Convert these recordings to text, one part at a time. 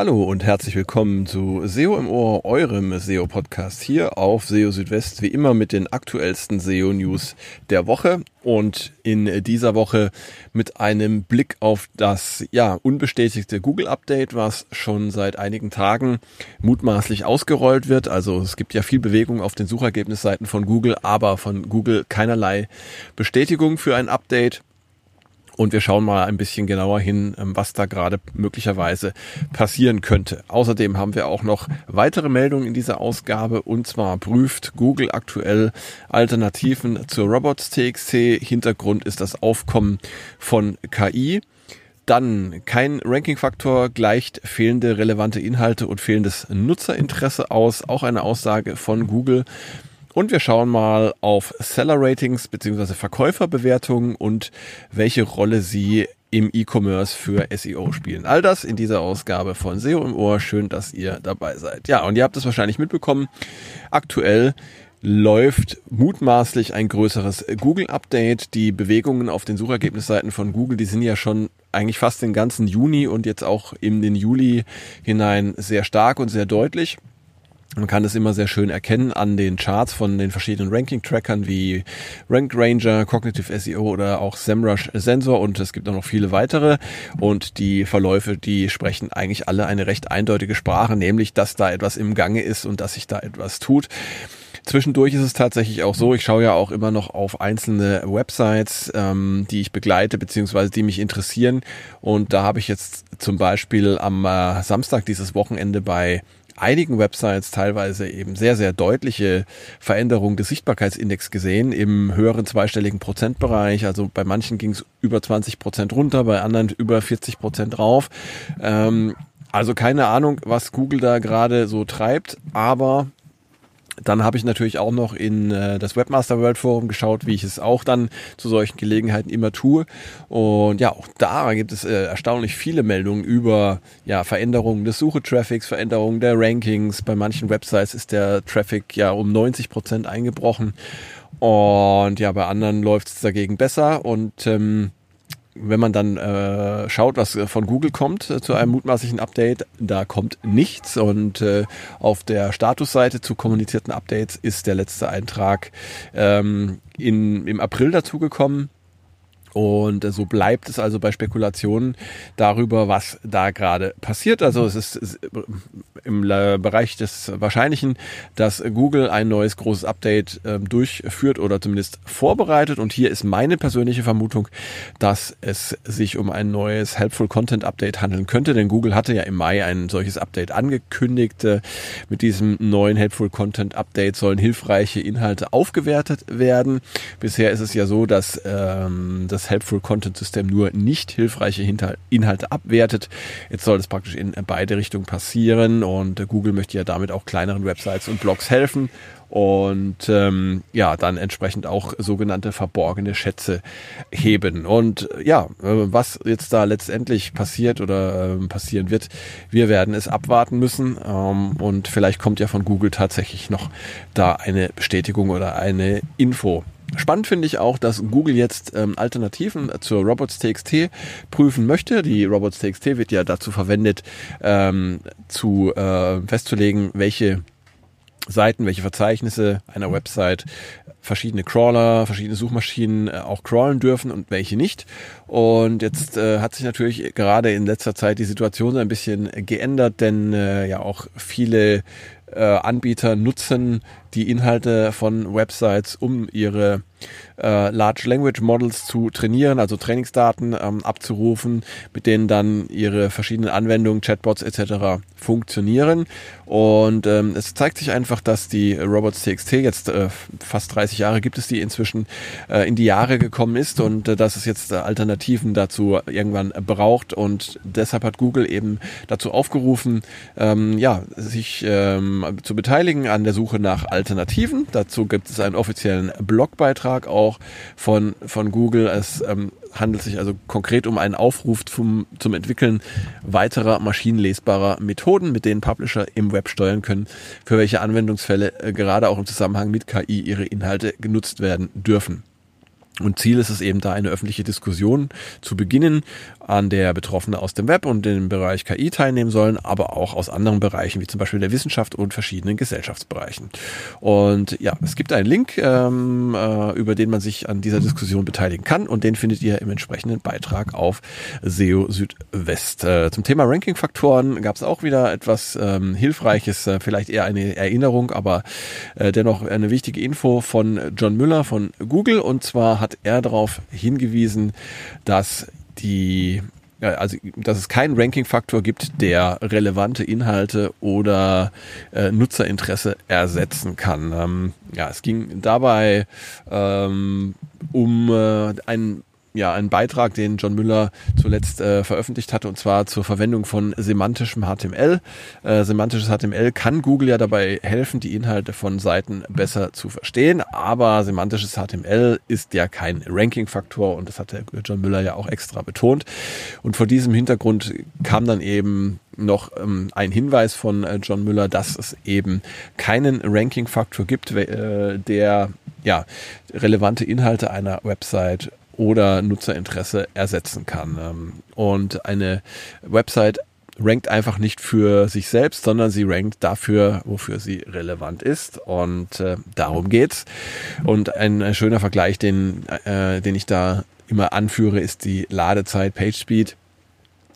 Hallo und herzlich willkommen zu SEO im Ohr, eurem SEO-Podcast hier auf SEO Südwest, wie immer mit den aktuellsten SEO-News der Woche und in dieser Woche mit einem Blick auf das ja unbestätigte Google-Update, was schon seit einigen Tagen mutmaßlich ausgerollt wird. Also es gibt ja viel Bewegung auf den Suchergebnisseiten von Google, aber von Google keinerlei Bestätigung für ein Update. Und wir schauen mal ein bisschen genauer hin, ähm, was da gerade möglicherweise passieren könnte. Außerdem haben wir auch noch weitere Meldungen in dieser Ausgabe. Und zwar prüft Google aktuell Alternativen zur Robots.txt. Hintergrund ist das Aufkommen von KI. Dann kein Ranking-Faktor gleicht fehlende relevante Inhalte und fehlendes Nutzerinteresse aus. Auch eine Aussage von Google. Und wir schauen mal auf Seller-Ratings bzw. Verkäuferbewertungen und welche Rolle sie im E-Commerce für SEO spielen. All das in dieser Ausgabe von SEO im Ohr. Schön, dass ihr dabei seid. Ja, und ihr habt es wahrscheinlich mitbekommen. Aktuell läuft mutmaßlich ein größeres Google-Update. Die Bewegungen auf den Suchergebnisseiten von Google, die sind ja schon eigentlich fast den ganzen Juni und jetzt auch in den Juli hinein sehr stark und sehr deutlich. Man kann es immer sehr schön erkennen an den Charts von den verschiedenen Ranking-Trackern wie Rank Ranger, Cognitive SEO oder auch SEMrush Sensor und es gibt auch noch viele weitere und die Verläufe, die sprechen eigentlich alle eine recht eindeutige Sprache, nämlich, dass da etwas im Gange ist und dass sich da etwas tut. Zwischendurch ist es tatsächlich auch so, ich schaue ja auch immer noch auf einzelne Websites, ähm, die ich begleite, beziehungsweise die mich interessieren. Und da habe ich jetzt zum Beispiel am äh, Samstag dieses Wochenende bei einigen Websites teilweise eben sehr, sehr deutliche Veränderungen des Sichtbarkeitsindex gesehen im höheren zweistelligen Prozentbereich. Also bei manchen ging es über 20 Prozent runter, bei anderen über 40 Prozent rauf. Ähm, also keine Ahnung, was Google da gerade so treibt, aber dann habe ich natürlich auch noch in äh, das Webmaster World Forum geschaut, wie ich es auch dann zu solchen Gelegenheiten immer tue. Und ja, auch da gibt es äh, erstaunlich viele Meldungen über ja, Veränderungen des Suchetraffics, Veränderungen der Rankings. Bei manchen Websites ist der Traffic ja um 90 Prozent eingebrochen. Und ja, bei anderen läuft es dagegen besser. Und ähm, wenn man dann äh, schaut, was von Google kommt äh, zu einem mutmaßlichen Update, da kommt nichts. Und äh, auf der Statusseite zu kommunizierten Updates ist der letzte Eintrag ähm, in, im April dazugekommen. Und so bleibt es also bei Spekulationen darüber, was da gerade passiert. Also es ist im Bereich des Wahrscheinlichen, dass Google ein neues großes Update äh, durchführt oder zumindest vorbereitet. Und hier ist meine persönliche Vermutung, dass es sich um ein neues Helpful Content Update handeln könnte. Denn Google hatte ja im Mai ein solches Update angekündigt. Äh, mit diesem neuen Helpful Content Update sollen hilfreiche Inhalte aufgewertet werden. Bisher ist es ja so, dass ähm, das das Helpful Content System nur nicht hilfreiche Inhalte abwertet. Jetzt soll das praktisch in beide Richtungen passieren und Google möchte ja damit auch kleineren Websites und Blogs helfen und ähm, ja, dann entsprechend auch sogenannte verborgene Schätze heben. Und ja, äh, was jetzt da letztendlich passiert oder äh, passieren wird, wir werden es abwarten müssen ähm, und vielleicht kommt ja von Google tatsächlich noch da eine Bestätigung oder eine Info. Spannend finde ich auch, dass Google jetzt ähm, Alternativen zur Robots.txt prüfen möchte. Die Robots.txt wird ja dazu verwendet, ähm, zu äh, festzulegen, welche Seiten, welche Verzeichnisse einer Website verschiedene Crawler, verschiedene Suchmaschinen äh, auch crawlen dürfen und welche nicht. Und jetzt äh, hat sich natürlich gerade in letzter Zeit die Situation ein bisschen geändert, denn äh, ja auch viele äh, Anbieter nutzen die Inhalte von Websites, um ihre äh, Large Language Models zu trainieren, also Trainingsdaten ähm, abzurufen, mit denen dann ihre verschiedenen Anwendungen, Chatbots etc. funktionieren. Und ähm, es zeigt sich einfach, dass die Robots.txt jetzt äh, fast 30 Jahre gibt es die inzwischen äh, in die Jahre gekommen ist und äh, dass es jetzt äh, Alternativen dazu irgendwann braucht und deshalb hat Google eben dazu aufgerufen, ähm, ja, sich ähm, zu beteiligen an der Suche nach Alternativen. Dazu gibt es einen offiziellen Blogbeitrag auch von, von Google. Es ähm, handelt sich also konkret um einen Aufruf zum, zum Entwickeln weiterer maschinenlesbarer Methoden, mit denen Publisher im Web steuern können, für welche Anwendungsfälle äh, gerade auch im Zusammenhang mit KI ihre Inhalte genutzt werden dürfen. Und Ziel ist es eben da, eine öffentliche Diskussion zu beginnen, an der Betroffene aus dem Web und dem Bereich KI teilnehmen sollen, aber auch aus anderen Bereichen, wie zum Beispiel der Wissenschaft und verschiedenen Gesellschaftsbereichen. Und ja, es gibt einen Link, ähm, äh, über den man sich an dieser Diskussion beteiligen kann und den findet ihr im entsprechenden Beitrag auf SEO Südwest. Äh, zum Thema Ranking-Faktoren gab es auch wieder etwas ähm, Hilfreiches, äh, vielleicht eher eine Erinnerung, aber äh, dennoch eine wichtige Info von John Müller von Google. Und zwar hat er darauf hingewiesen, dass die also dass es keinen Ranking-Faktor gibt, der relevante Inhalte oder äh, Nutzerinteresse ersetzen kann. Ähm, ja, es ging dabei ähm, um äh, einen ja, einen Beitrag, den John Müller zuletzt äh, veröffentlicht hatte, und zwar zur Verwendung von semantischem HTML. Äh, semantisches HTML kann Google ja dabei helfen, die Inhalte von Seiten besser zu verstehen, aber semantisches HTML ist ja kein Ranking-Faktor und das hat der John Müller ja auch extra betont. Und vor diesem Hintergrund kam dann eben noch ähm, ein Hinweis von äh, John Müller, dass es eben keinen Ranking-Faktor gibt, äh, der ja relevante Inhalte einer Website oder Nutzerinteresse ersetzen kann. Ähm, und eine Website rankt einfach nicht für sich selbst, sondern sie rankt dafür, wofür sie relevant ist. Und äh, darum geht's. Und ein, schöner Vergleich, den, äh, den ich da immer anführe, ist die Ladezeit PageSpeed.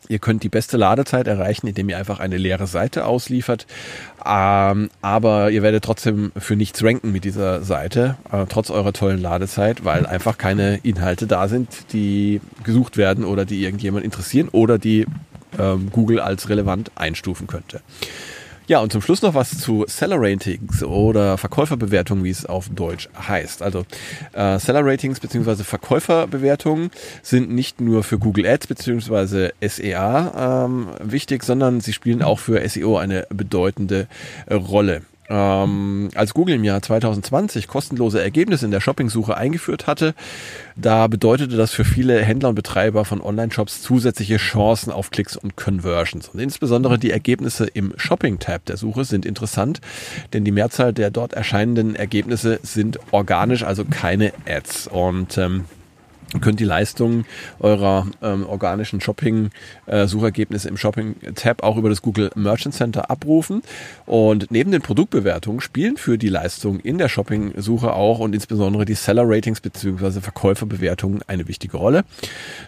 Ihr könnt die beste Ladezeit erreichen, indem ihr einfach eine leere Seite ausliefert. Ähm, aber ihr werdet trotzdem für nichts ranken mit dieser Seite, äh, trotz eurer tollen Ladezeit, weil einfach keine Inhalte da sind, die gesucht werden oder die irgendjemand interessieren oder die ähm, Google als relevant einstufen könnte. Ja, und zum Schluss noch was zu Seller Ratings oder Verkäuferbewertungen, wie es auf Deutsch heißt. Also äh, Seller Ratings bzw. Verkäuferbewertungen sind nicht nur für Google Ads bzw. SEA ähm, wichtig, sondern sie spielen auch für SEO eine bedeutende Rolle. Ähm, als Google im Jahr 2020 kostenlose Ergebnisse in der Shoppingsuche eingeführt hatte, da bedeutete das für viele Händler und Betreiber von Online-Shops zusätzliche Chancen auf Klicks und Conversions. Und insbesondere die Ergebnisse im Shopping-Tab der Suche sind interessant, denn die Mehrzahl der dort erscheinenden Ergebnisse sind organisch, also keine Ads. Und ähm, könnt die Leistungen eurer ähm, organischen Shopping-Suchergebnisse äh, im Shopping-Tab auch über das Google Merchant Center abrufen. Und neben den Produktbewertungen spielen für die Leistung in der Shopping-Suche auch und insbesondere die Seller-Ratings bzw. Verkäuferbewertungen eine wichtige Rolle.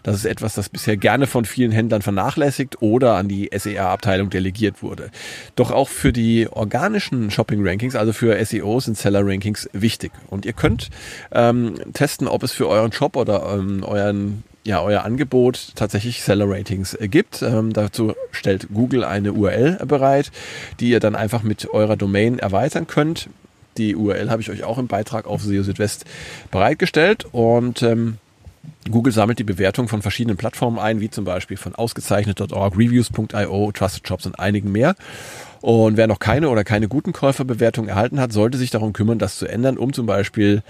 Das ist etwas, das bisher gerne von vielen Händlern vernachlässigt oder an die SEA-Abteilung delegiert wurde. Doch auch für die organischen Shopping-Rankings, also für SEO, sind Seller-Rankings wichtig. Und ihr könnt ähm, testen, ob es für euren Shop oder ähm, euren ja, euer Angebot tatsächlich Seller Ratings äh, gibt. Ähm, dazu stellt Google eine URL bereit, die ihr dann einfach mit eurer Domain erweitern könnt. Die URL habe ich euch auch im Beitrag auf SEO Südwest bereitgestellt und ähm, Google sammelt die Bewertung von verschiedenen Plattformen ein, wie zum Beispiel von ausgezeichnet.org, reviews.io, Trusted Shops und einigen mehr. Und wer noch keine oder keine guten Käuferbewertungen erhalten hat, sollte sich darum kümmern, das zu ändern, um zum Beispiel,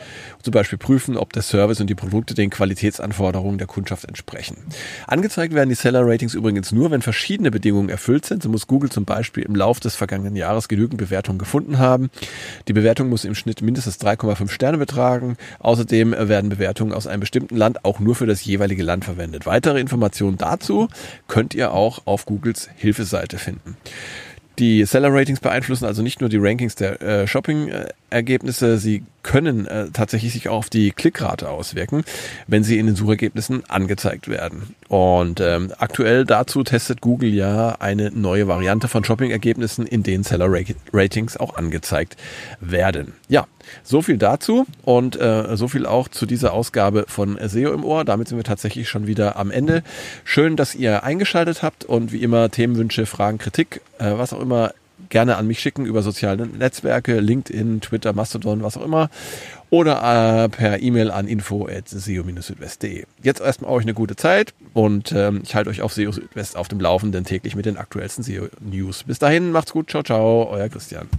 zum Beispiel prüfen, ob der Service und die Produkte den Qualitätsanforderungen der Kundschaft entsprechen. Angezeigt werden die Seller Ratings übrigens nur, wenn verschiedene Bedingungen erfüllt sind. So muss Google zum Beispiel im Lauf des vergangenen Jahres genügend Bewertungen gefunden haben. Die Bewertung muss im Schnitt mindestens 3,5 Sterne betragen. Außerdem werden Bewertungen aus einem bestimmten Land auch nur für das jeweilige Land verwendet. Weitere Informationen dazu könnt ihr auch auf Googles Hilfeseite finden. Die Seller Ratings beeinflussen also nicht nur die Rankings der äh, Shopping-Ergebnisse, sie können äh, tatsächlich sich auch auf die Klickrate auswirken, wenn sie in den Suchergebnissen angezeigt werden. Und ähm, aktuell dazu testet Google ja eine neue Variante von Shopping-Ergebnissen, in denen Seller Ratings auch angezeigt werden. Ja, so viel dazu und äh, so viel auch zu dieser Ausgabe von SEO im Ohr. Damit sind wir tatsächlich schon wieder am Ende. Schön, dass ihr eingeschaltet habt und wie immer Themenwünsche, Fragen, Kritik, äh, was auch immer gerne an mich schicken über soziale Netzwerke, LinkedIn, Twitter, Mastodon, was auch immer. Oder äh, per E-Mail an info.seo-südwest.de. Jetzt erstmal euch eine gute Zeit und ähm, ich halte euch auf SEO Südwest auf dem Laufenden täglich mit den aktuellsten SEO-News. Bis dahin, macht's gut, ciao, ciao, euer Christian.